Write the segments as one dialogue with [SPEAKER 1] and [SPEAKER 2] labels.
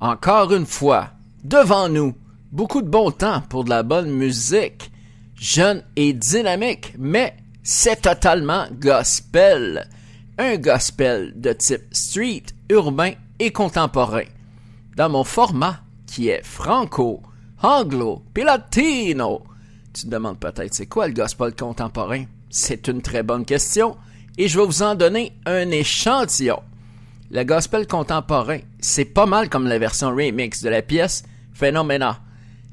[SPEAKER 1] Encore une fois, devant nous, beaucoup de bon temps pour de la bonne musique, jeune et dynamique, mais c'est totalement gospel. Un gospel de type street, urbain et contemporain. Dans mon format qui est franco, anglo, puis latino. Tu te demandes peut-être c'est quoi le gospel contemporain? C'est une très bonne question et je vais vous en donner un échantillon. Le gospel contemporain, c'est pas mal comme la version remix de la pièce Phenomena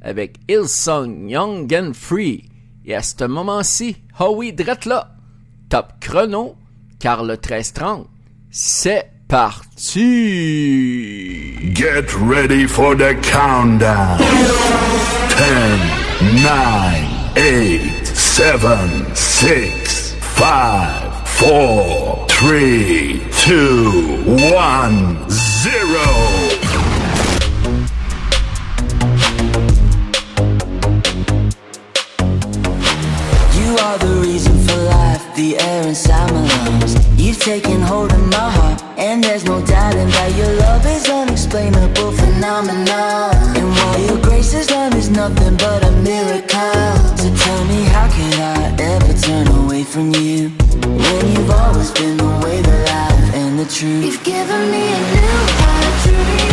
[SPEAKER 1] avec Hillsong Young and Free. Et à ce moment-ci, oh oui, drette là, top chrono, car le 1330, c'est parti!
[SPEAKER 2] Get ready for the countdown. 10, 9, 8, 7, 6, 5, four, three, two, one, zero.
[SPEAKER 3] You are the reason for life, the air inside my lungs. You've taken hold of my heart, and there's no doubting that your love is unexplainable phenomenon. And while your grace is done is nothing but a miracle. So tell me, how can I ever turn away from you? When you've always been the way, the life, and the truth.
[SPEAKER 4] You've given me a new heart, true reality.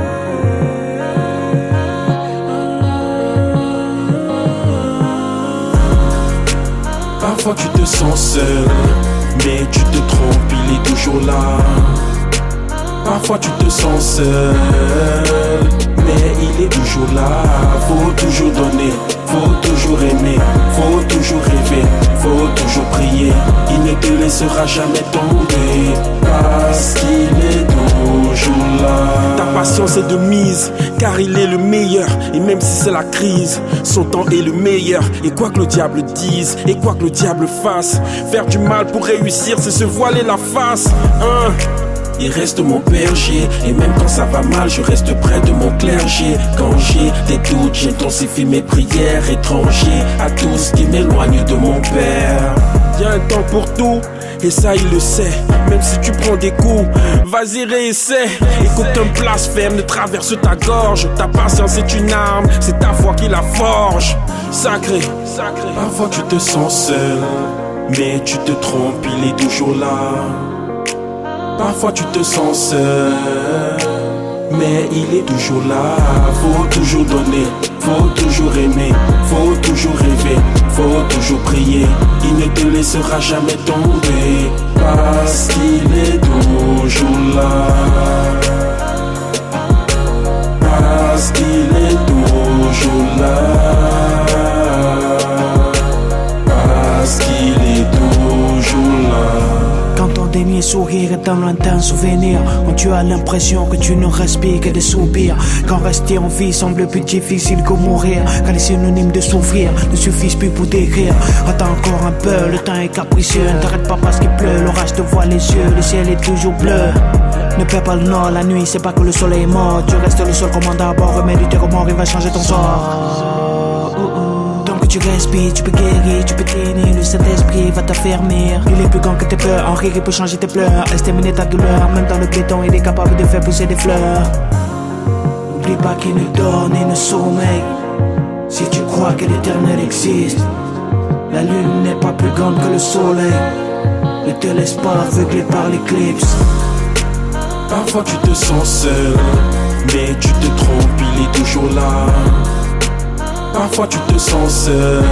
[SPEAKER 5] Parfois tu te sens seul, mais tu te trompes, il est toujours là. Parfois tu te sens seul, mais il est toujours là. Faut toujours donner, faut toujours aimer, faut toujours rêver, faut toujours prier. Il ne te laissera jamais tomber parce qu'il est toujours là. Ta patience est de mise, car il est le meilleur. Et même si c'est la crise, son temps est le meilleur. Et quoi que le diable dise, et quoi que le diable fasse, faire du mal pour réussir, c'est se voiler la face. Hein il reste mon berger. Et même quand ça va mal je reste près de mon clergé. Quand j'ai des doutes j'intensifie mes prières Étranger à tout ce qui m'éloigne de mon père. Y a un temps pour tout et ça il le sait. Même si tu prends des coups Vas-y réessaie. Et qu'aucun blasphème ne traverse ta gorge. Ta patience est une arme C'est ta foi qui la forge. Sacré, sacré. Parfois tu te sens seul Mais tu te trompes, il est toujours là Parfois tu te sens seul, mais il est toujours là. Faut toujours donner, faut toujours aimer, faut toujours rêver, faut toujours prier. Il ne te laissera jamais tomber, parce qu'il est toujours là. Parce qu'il est toujours là.
[SPEAKER 6] Dernier sourire est un lointain souvenir. Quand tu as l'impression que tu ne respires que des soupirs. Quand rester en vie semble plus difficile que mourir. Quand les synonymes de souffrir ne suffisent plus pour décrire. Attends encore un peu, le temps est capricieux. Ne t'arrête pas parce qu'il pleut, l'orage te voit les yeux. Le ciel est toujours bleu. Ne perds pas le nord, la nuit c'est pas que le soleil est mort. Tu restes le seul commandant à bord, remets du tes remords, il va changer ton sort tu respires, tu peux guérir, tu peux tenir, le Saint-Esprit va t'affermir. Il est plus grand que tes peurs, en rire il peut changer tes pleurs, exterminer ta douleur, même dans le béton il est capable de faire pousser des fleurs. N'oublie pas qu'il ne dort ni ne sommeille, si tu crois que l'éternel existe. La lune n'est pas plus grande que le soleil, ne te laisse pas aveugler par l'éclipse.
[SPEAKER 5] Parfois tu te sens seul, mais tu te trompes, il est toujours là. Parfois tu te sens seul,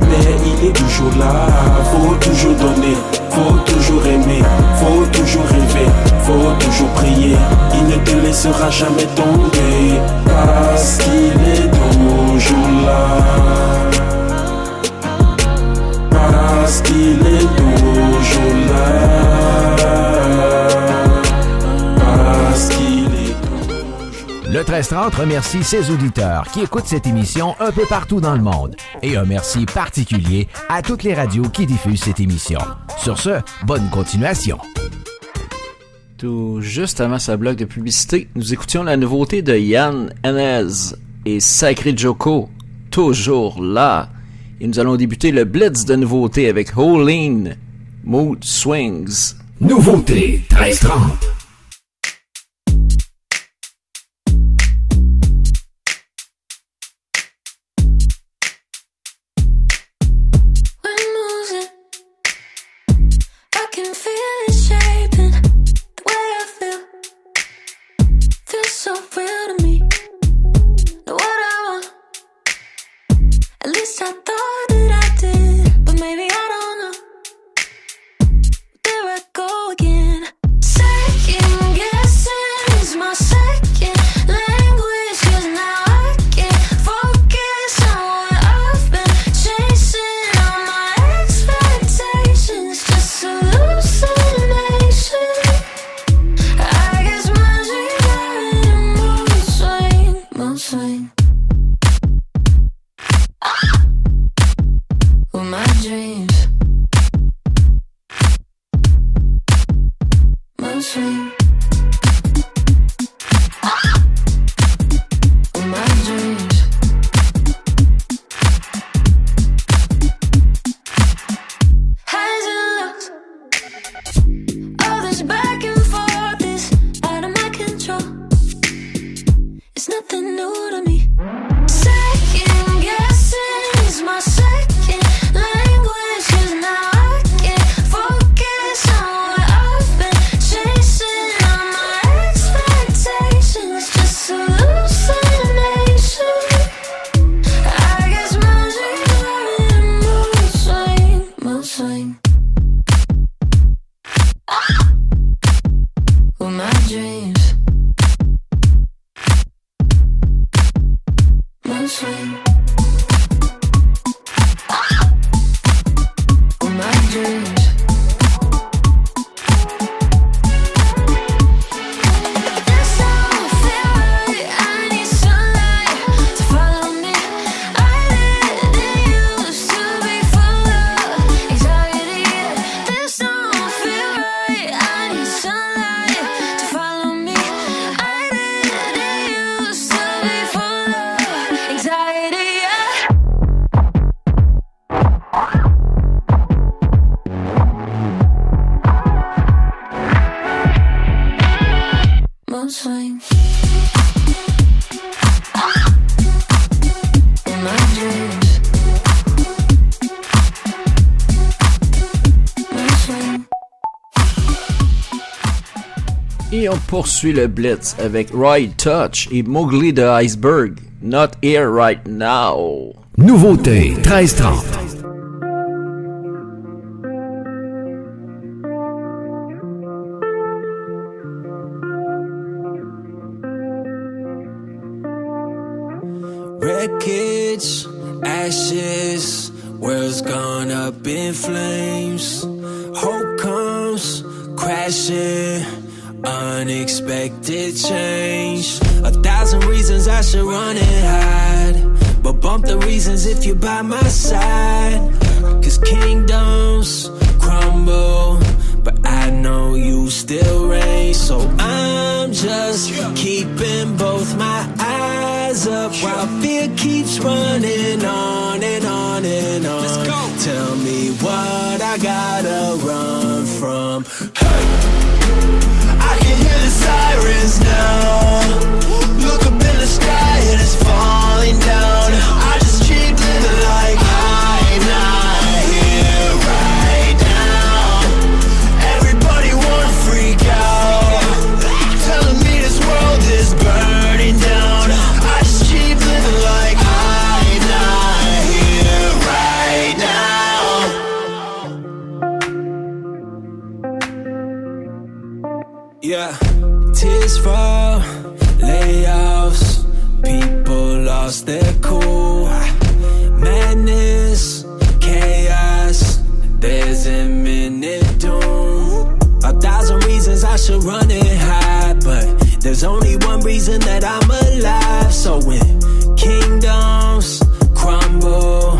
[SPEAKER 5] mais il est toujours là. Faut toujours donner, faut toujours aimer, faut toujours rêver, faut toujours prier. Il ne te laissera jamais tomber, parce qu'il est toujours là. Parce qu'il est toujours là.
[SPEAKER 7] Le 1330 remercie ses auditeurs qui écoutent cette émission un peu partout dans le monde. Et un merci particulier à toutes les radios qui diffusent cette émission. Sur ce, bonne continuation.
[SPEAKER 1] Tout juste avant sa bloc de publicité, nous écoutions la nouveauté de Yann Henez et Sacré Joko, toujours là. Et nous allons débuter le blitz de nouveautés avec Holeen, Mood Swings.
[SPEAKER 8] Nouveauté 1330.
[SPEAKER 1] Et on poursuit le blitz avec Roy Touch et Mowgli the Iceberg. Not here right now.
[SPEAKER 7] Nouveauté 1330.
[SPEAKER 9] Wreckage, ashes, world's gone up in flames. Hope comes crashing, unexpected change. A thousand reasons I should run and hide, but bump the reasons if you're by my side. Cause kingdoms crumble, but I know you still reign. So I'm just keeping both my eyes up while fear keeps running on and on and on. Let's go. Tell me what I gotta run from. Hey falling down. Lost their cool. Madness, chaos, there's imminent doom. A thousand reasons I should run and hide, but there's only one reason that I'm alive. So when kingdoms crumble,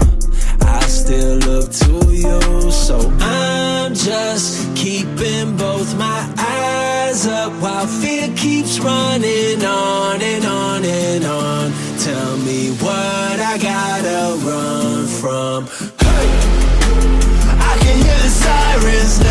[SPEAKER 9] I still look to you. So I'm just keeping both my eyes up while fear keeps running on and on and on. Tell me what I gotta run from. Hey, I can hear the sirens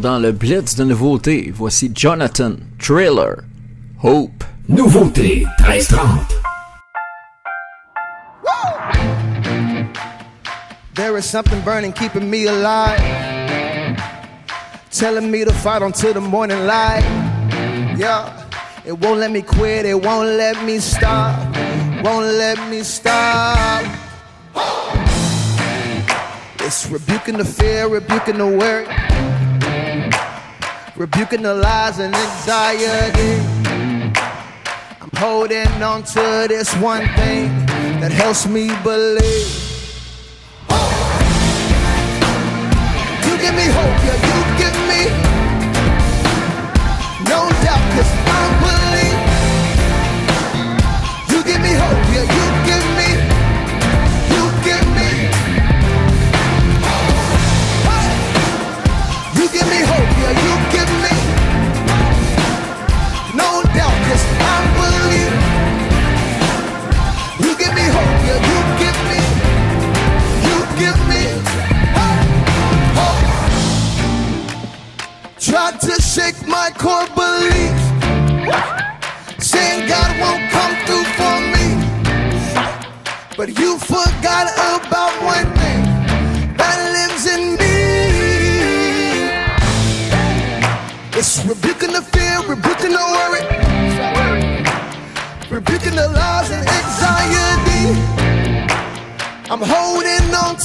[SPEAKER 1] dans le blitz de nouveautés, voici Jonathan, Trailer, Hope.
[SPEAKER 2] Nouveauté 1330.
[SPEAKER 10] There is something burning, keeping me alive. Telling me to fight until the morning light. Yeah, it won't let me quit, it won't let me stop. Won't let me stop. It's rebuking the fear, rebuking the worry, rebuking the lies and anxiety. I'm holding on to this one thing that helps me believe. You give me hope, yeah, you give me no doubt, cause I believe. My core belief, saying God won't come through for me. But you forgot about one thing that lives in me. It's rebuking the fear, rebuking the worry, rebuking the lies and anxiety. I'm holding on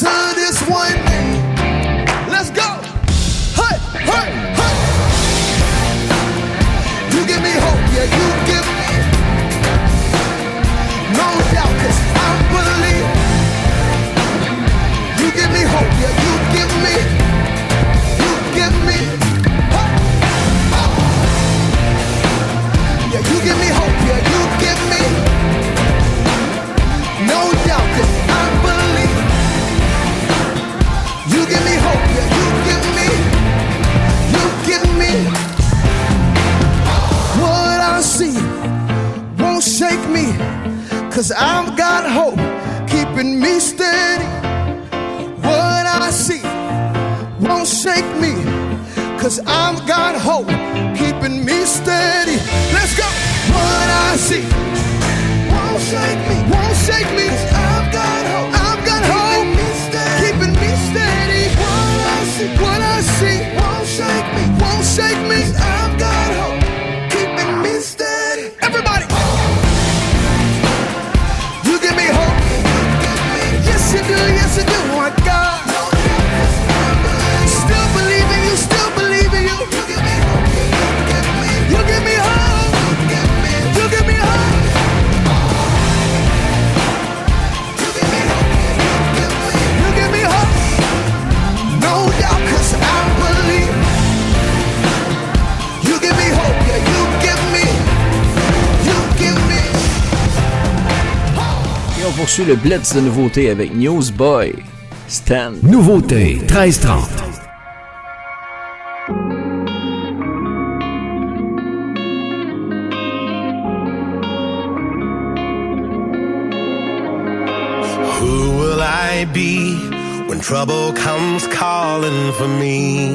[SPEAKER 1] le blitz de nouveauté avec Newsboy. Stan.
[SPEAKER 7] Nouveauté, 1330.
[SPEAKER 11] Who will I be when trouble comes calling for me?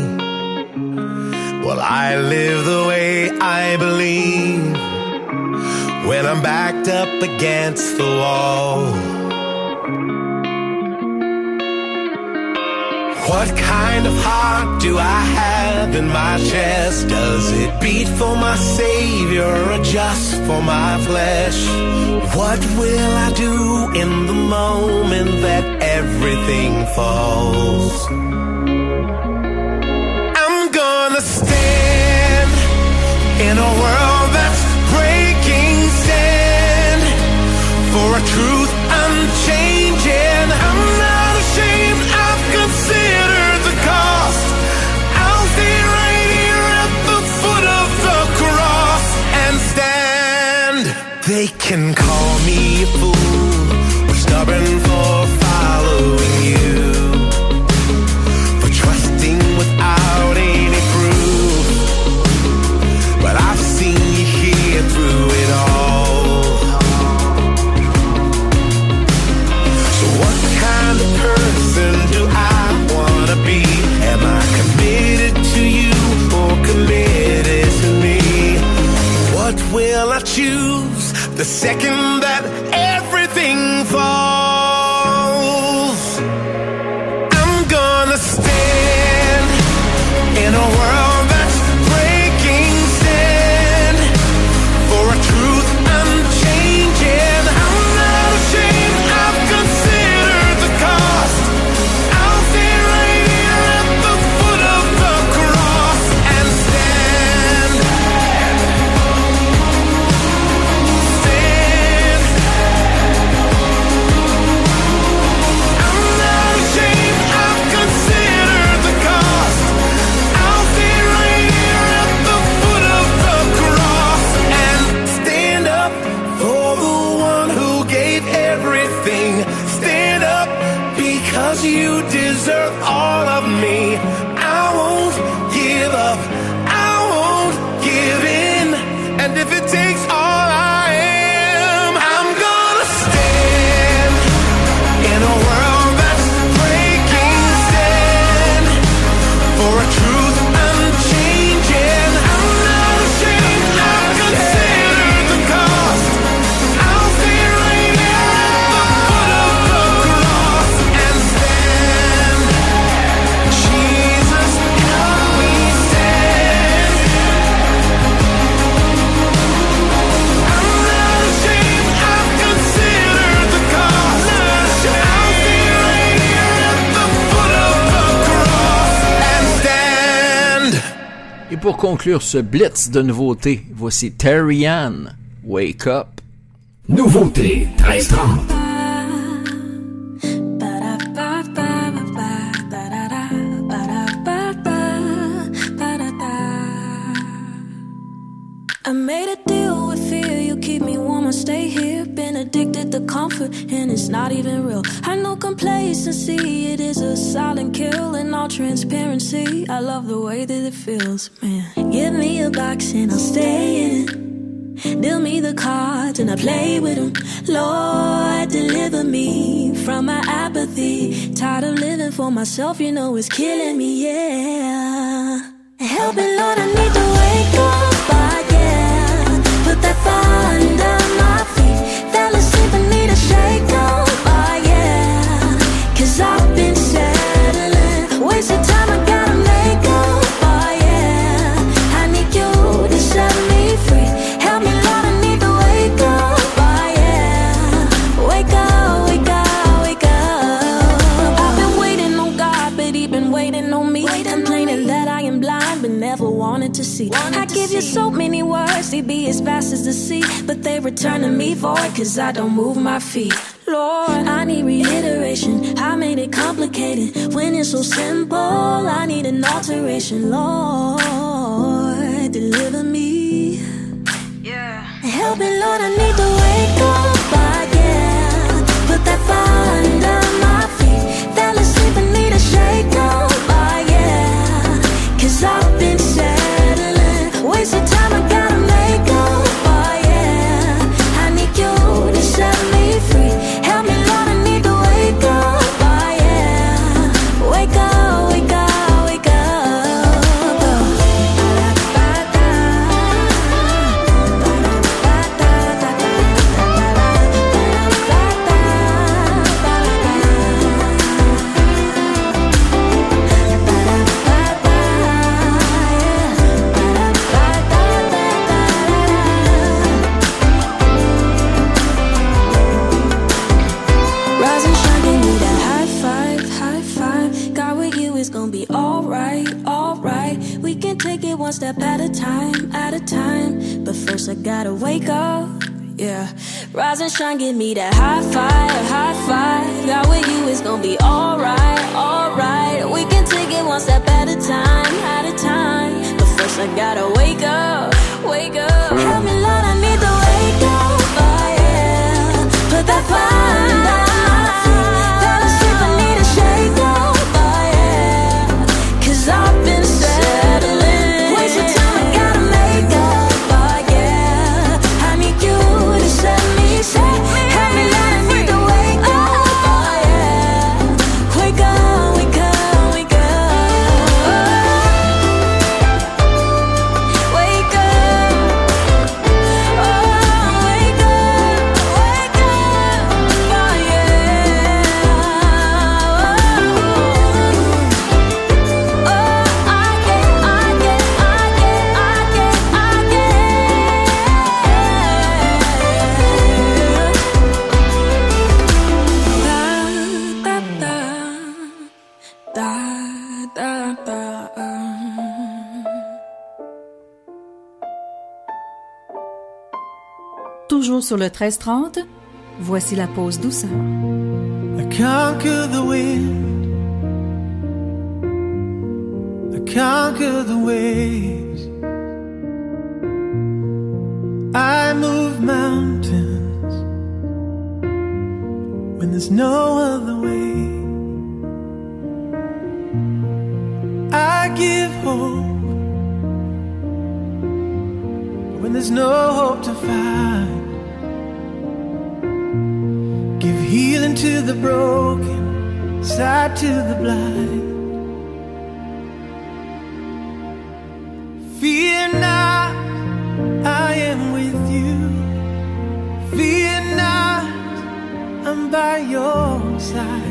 [SPEAKER 11] Will I live the way I believe when I'm backed up against the wall? What kind of heart do I have in my chest? Does it beat for my savior or just for my flesh? What will I do in the moment that everything falls? I'm gonna stand in a world that's breaking sand for a truth unchanging. I'm They can call me a fool, stubborn second that
[SPEAKER 1] conclure ce blitz de nouveautés, voici Terry Ann, Wake Up.
[SPEAKER 2] Nouveauté 1330.
[SPEAKER 8] even real. I know complacency, it is a silent kill. In all transparency, I love the way that it feels, man. Give me a box and I'll stay in it. Deal me the cards and I play with them. Lord, deliver me from my apathy. Tired of living for myself, you know it's killing me, yeah. Help me, Lord, I I give you so many words, they be as fast as the sea, but they return to me void, cause I don't move my feet. Lord, I need reiteration. I made it complicated when it's so simple. I need an alteration. Lord, deliver me. Yeah. Help me, Lord, I need to wake up, yeah. Put that fire under my feet. Fell asleep, I need a shake up, ah, yeah. Cause I've Rise and shine, give me that high five, high five. God with you is gonna be alright, alright. We can take it one step at a time, at a time. But first I gotta wake up,
[SPEAKER 12] le 1330, voici la pause douceur.
[SPEAKER 13] I conquer the wind. I conquer the waves. I move mountains when there's no other way. I give hope when there's no hope to find. To the broken, sight to the blind. Fear not, I am with you. Fear not, I'm by your side.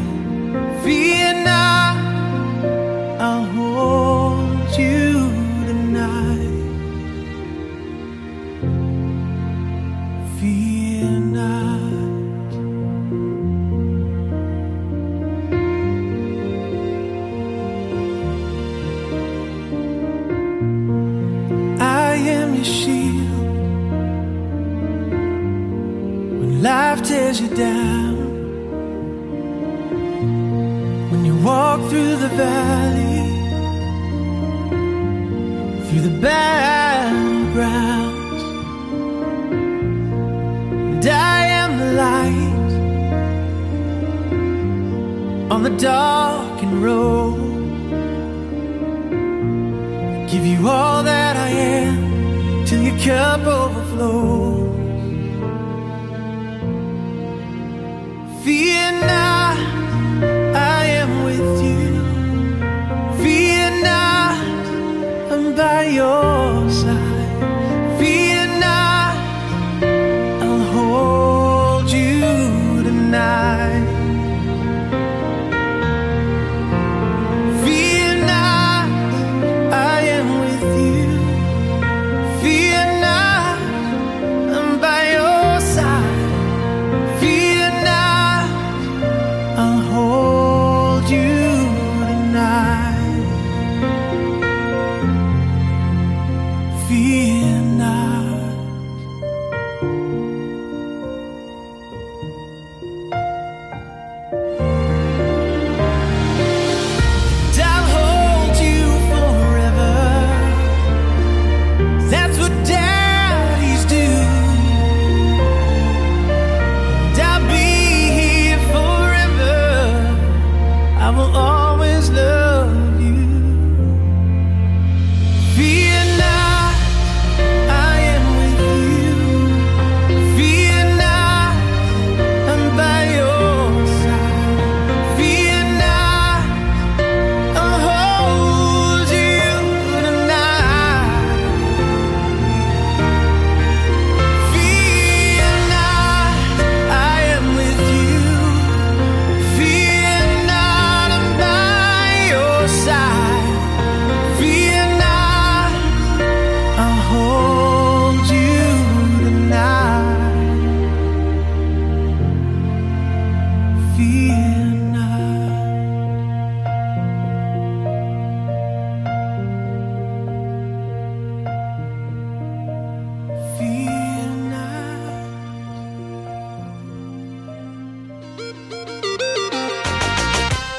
[SPEAKER 13] 还有。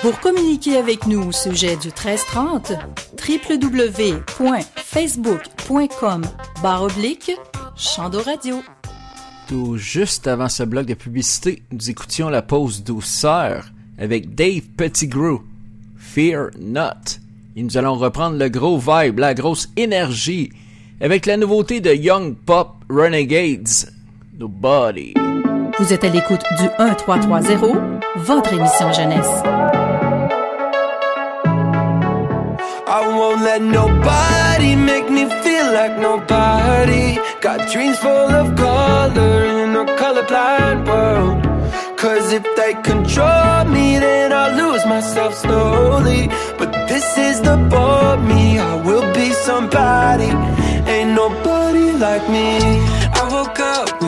[SPEAKER 12] Pour communiquer avec nous au sujet du 1330, www.facebook.com barre oblique Chando Radio.
[SPEAKER 1] Tout juste avant ce bloc de publicité, nous écoutions la pause douceur avec Dave Pettigrew, Fear Not. Et nous allons reprendre le gros vibe, la grosse énergie, avec la nouveauté de Young Pop Renegades, Nobody.
[SPEAKER 12] Vous êtes à l'écoute du 1330, votre émission jeunesse.
[SPEAKER 14] I won't let nobody make me feel like nobody. Got dreams full of color in a colorblind world. Cause if they control me, then I'll lose myself slowly. But this is the bold me, I will be somebody. Ain't nobody like me. I woke up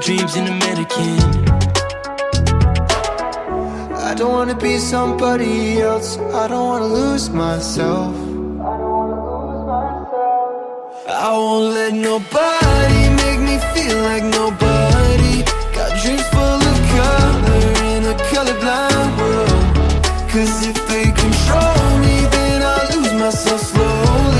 [SPEAKER 14] dreams in a mannequin. I don't wanna be somebody else. I don't wanna lose myself. I won't let nobody make me feel like nobody. Got dreams full of color in a colorblind world. Cause if they control me, then I'll lose myself slowly.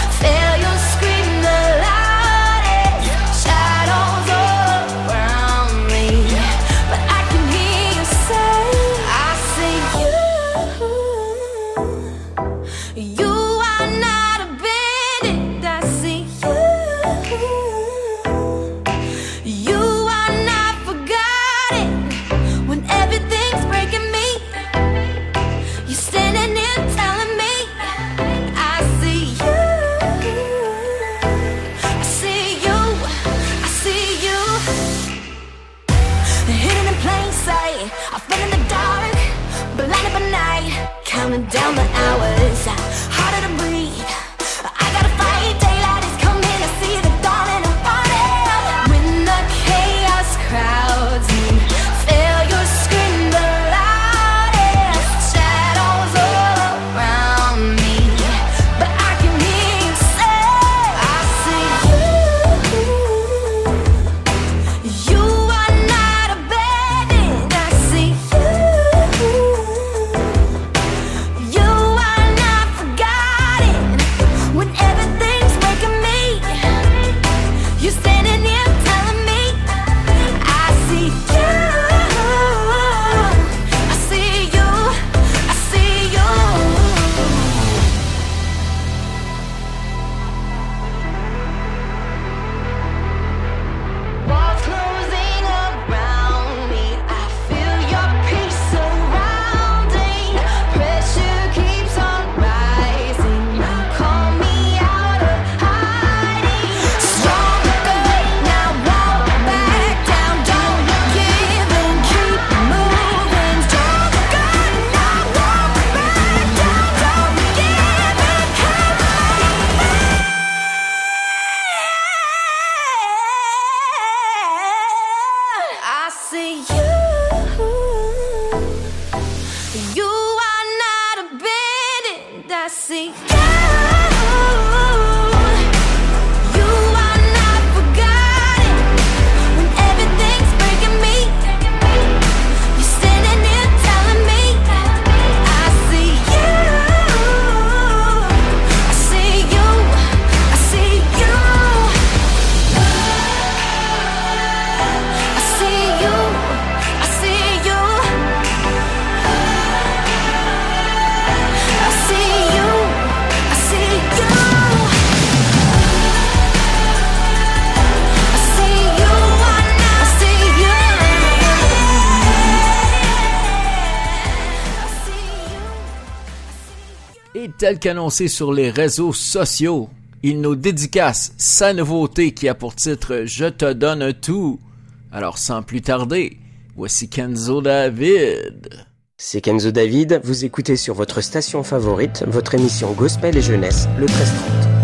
[SPEAKER 1] Et tel qu'annoncé sur les réseaux sociaux, il nous dédicace sa nouveauté qui a pour titre Je te donne tout. Alors sans plus tarder, voici Kenzo David.
[SPEAKER 9] C'est Kenzo David, vous écoutez sur votre station favorite votre émission Gospel et Jeunesse, le 1330.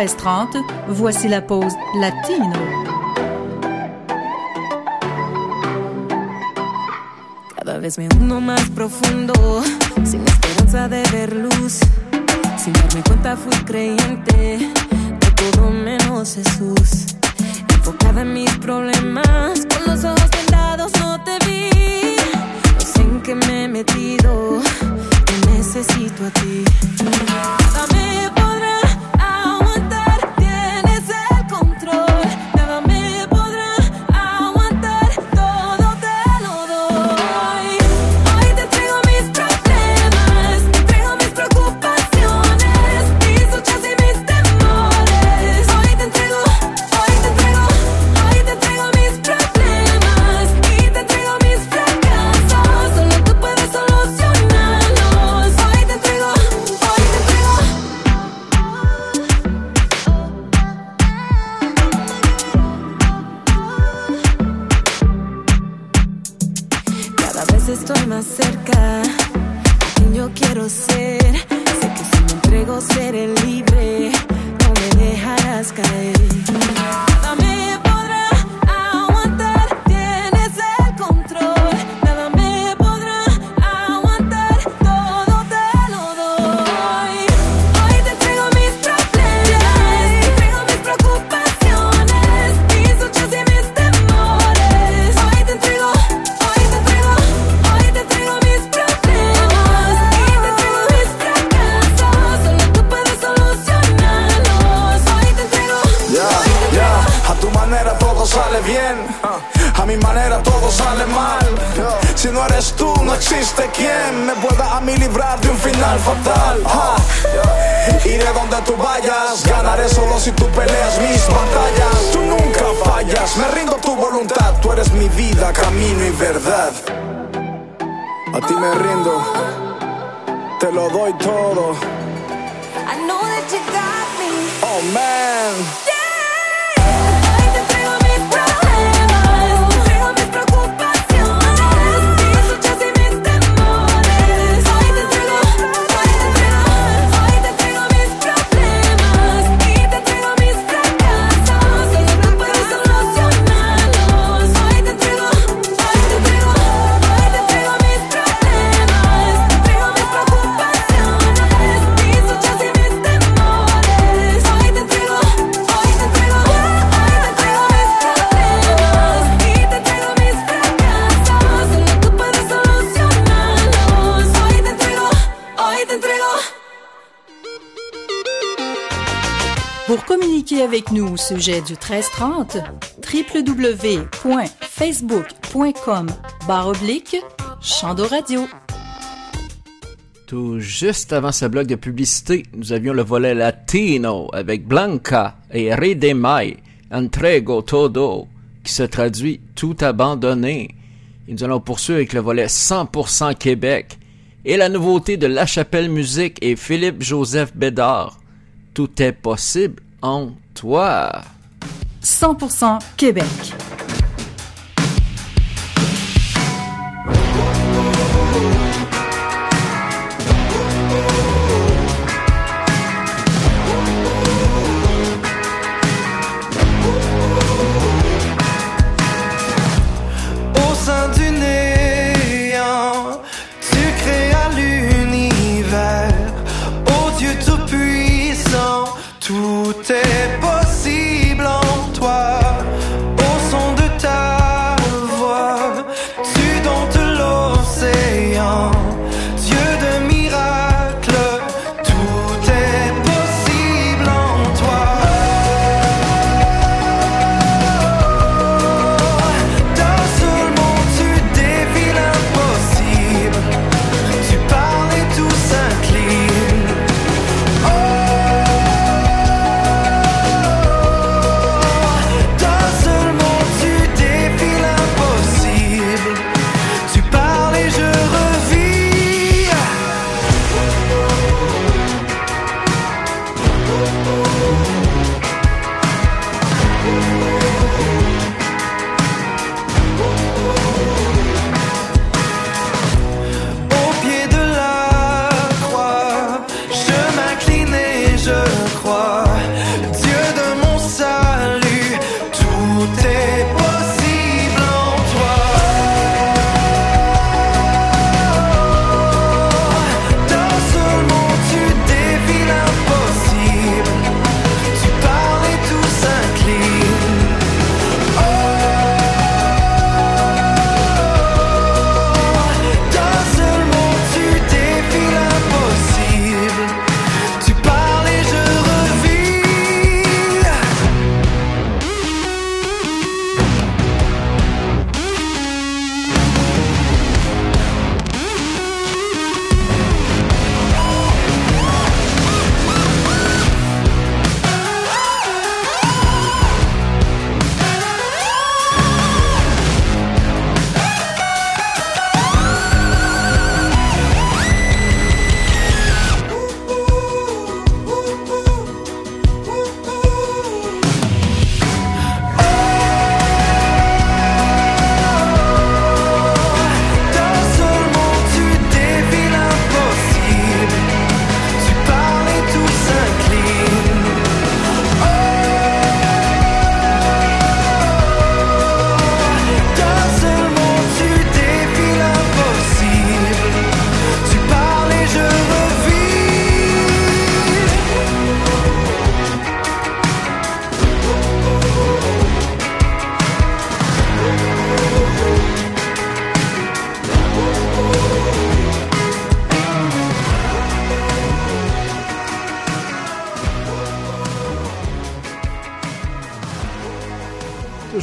[SPEAKER 8] 13h30, voici la pause latino.
[SPEAKER 15] Cada vez me uno más profundo, sin esperanza de ver luz. Sin darme cuenta fui creyente de todo menos Jesús. Enfocada en mis problemas, con los ojos vendados no te vi. No sé en qué me he metido, te necesito a ti.
[SPEAKER 8] Dame sujet du 1330, www.facebook.com baroblique Chandoradio.
[SPEAKER 1] Tout juste avant ce bloc de publicité, nous avions le volet latino avec Blanca et Redemay, Entrego Todo, qui se traduit tout abandonné. Et nous allons poursuivre avec le volet 100% Québec et la nouveauté de La Chapelle Musique et Philippe-Joseph Bédard. Tout est possible en toi.
[SPEAKER 8] 100% Québec.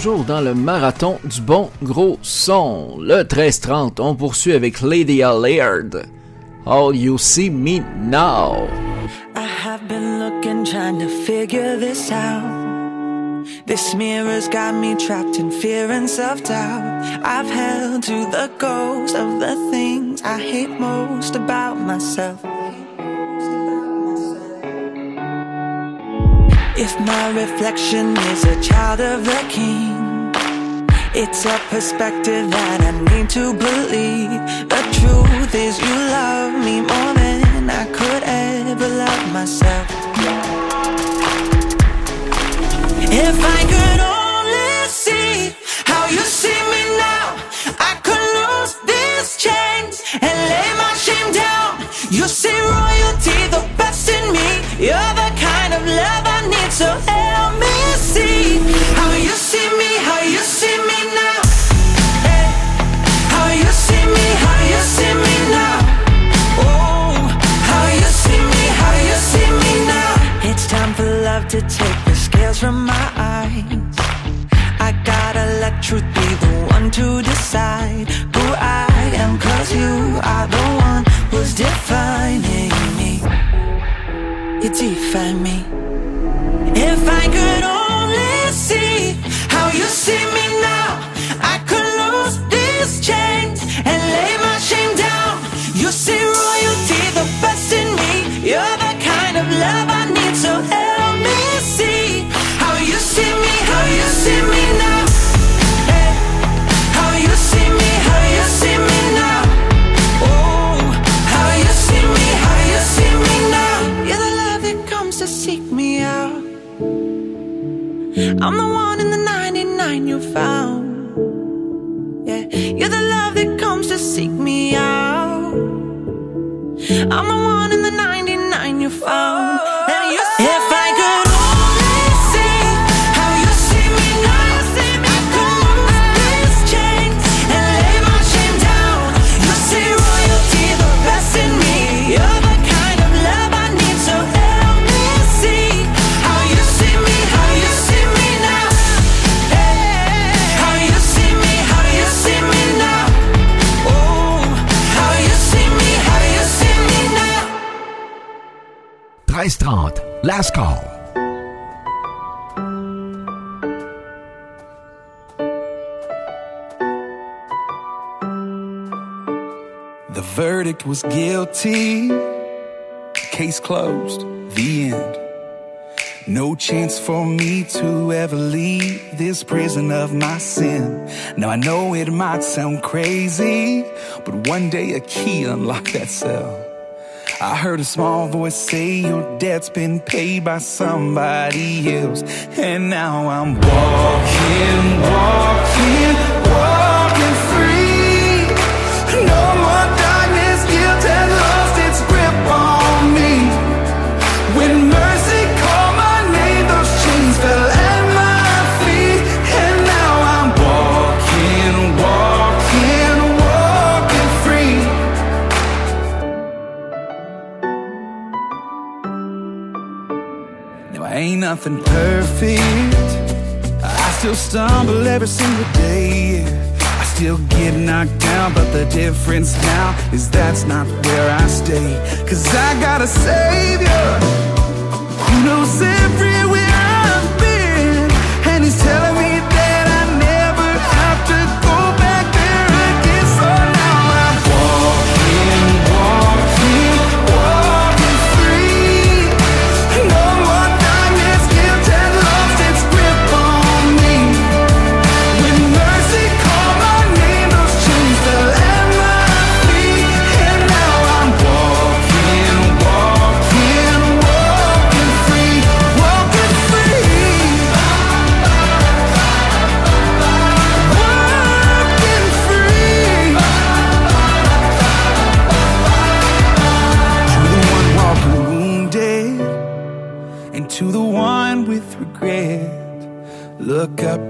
[SPEAKER 1] Toujours dans le marathon du bon gros son. Le 13-30, on poursuit avec Lady Allard. All You See Me Now.
[SPEAKER 16] I have been looking, trying to figure this out. This mirror's got me trapped in fear and self doubt. I've held to the ghost of the things I hate most about myself. If my reflection is a child of the king, it's a perspective that I need to believe. The truth is, you love me more than I could ever love myself. If I could only see how you see me now, I could lose these chains and lay my shame down. You see royalty, the best in me. You're the scales from my eyes. I gotta let truth be the one to decide who I am, cause you are the one who's defining me. You define me. If I could
[SPEAKER 17] was guilty. Case closed. The end. No chance for me to ever leave this prison of my sin. Now I know it might sound crazy, but one day a key unlocked that cell. I heard a small voice say your debt's been paid by somebody else. And now I'm walking, walking, walking nothing perfect. I still stumble every single day. I still get knocked down, but the difference now is that's not where I stay. Cause I got a savior who knows everywhere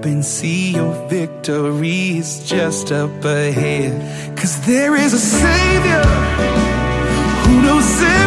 [SPEAKER 17] and see your victory is just up ahead. Cause there is a Savior who knows everywhere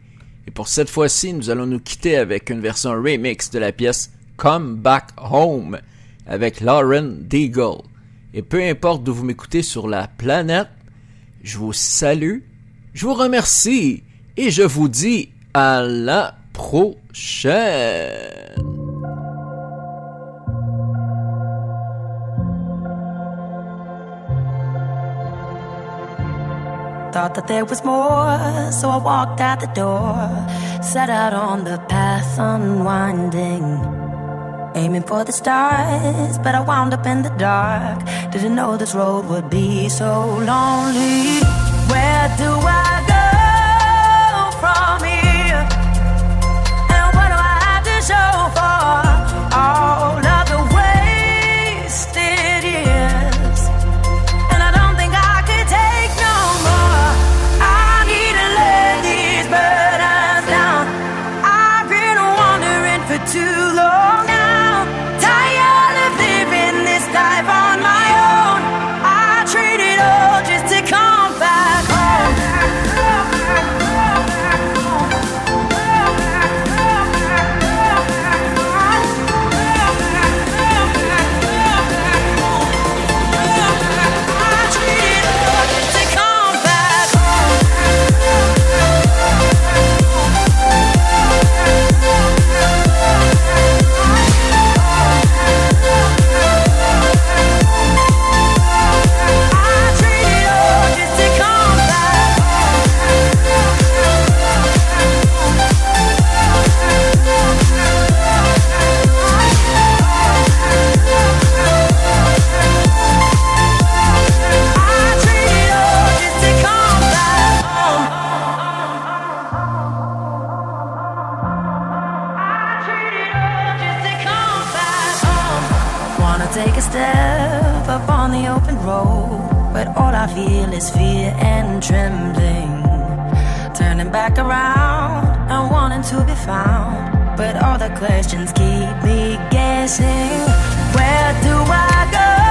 [SPEAKER 1] Et pour cette fois-ci, nous allons nous quitter avec une version remix de la pièce Come Back Home avec Lauren Deagle. Et peu importe d'où vous m'écoutez sur la planète, je vous salue, je vous remercie et je vous dis à la prochaine.
[SPEAKER 15] Thought that there was more, so I walked out the door. Set out on the path unwinding. Aiming for the stars, but I wound up in the dark. Didn't know this road would be so lonely. Where do I go I feel is fear and trembling. Turning back around and wanting to be found, but all the questions keep me guessing. Where do I go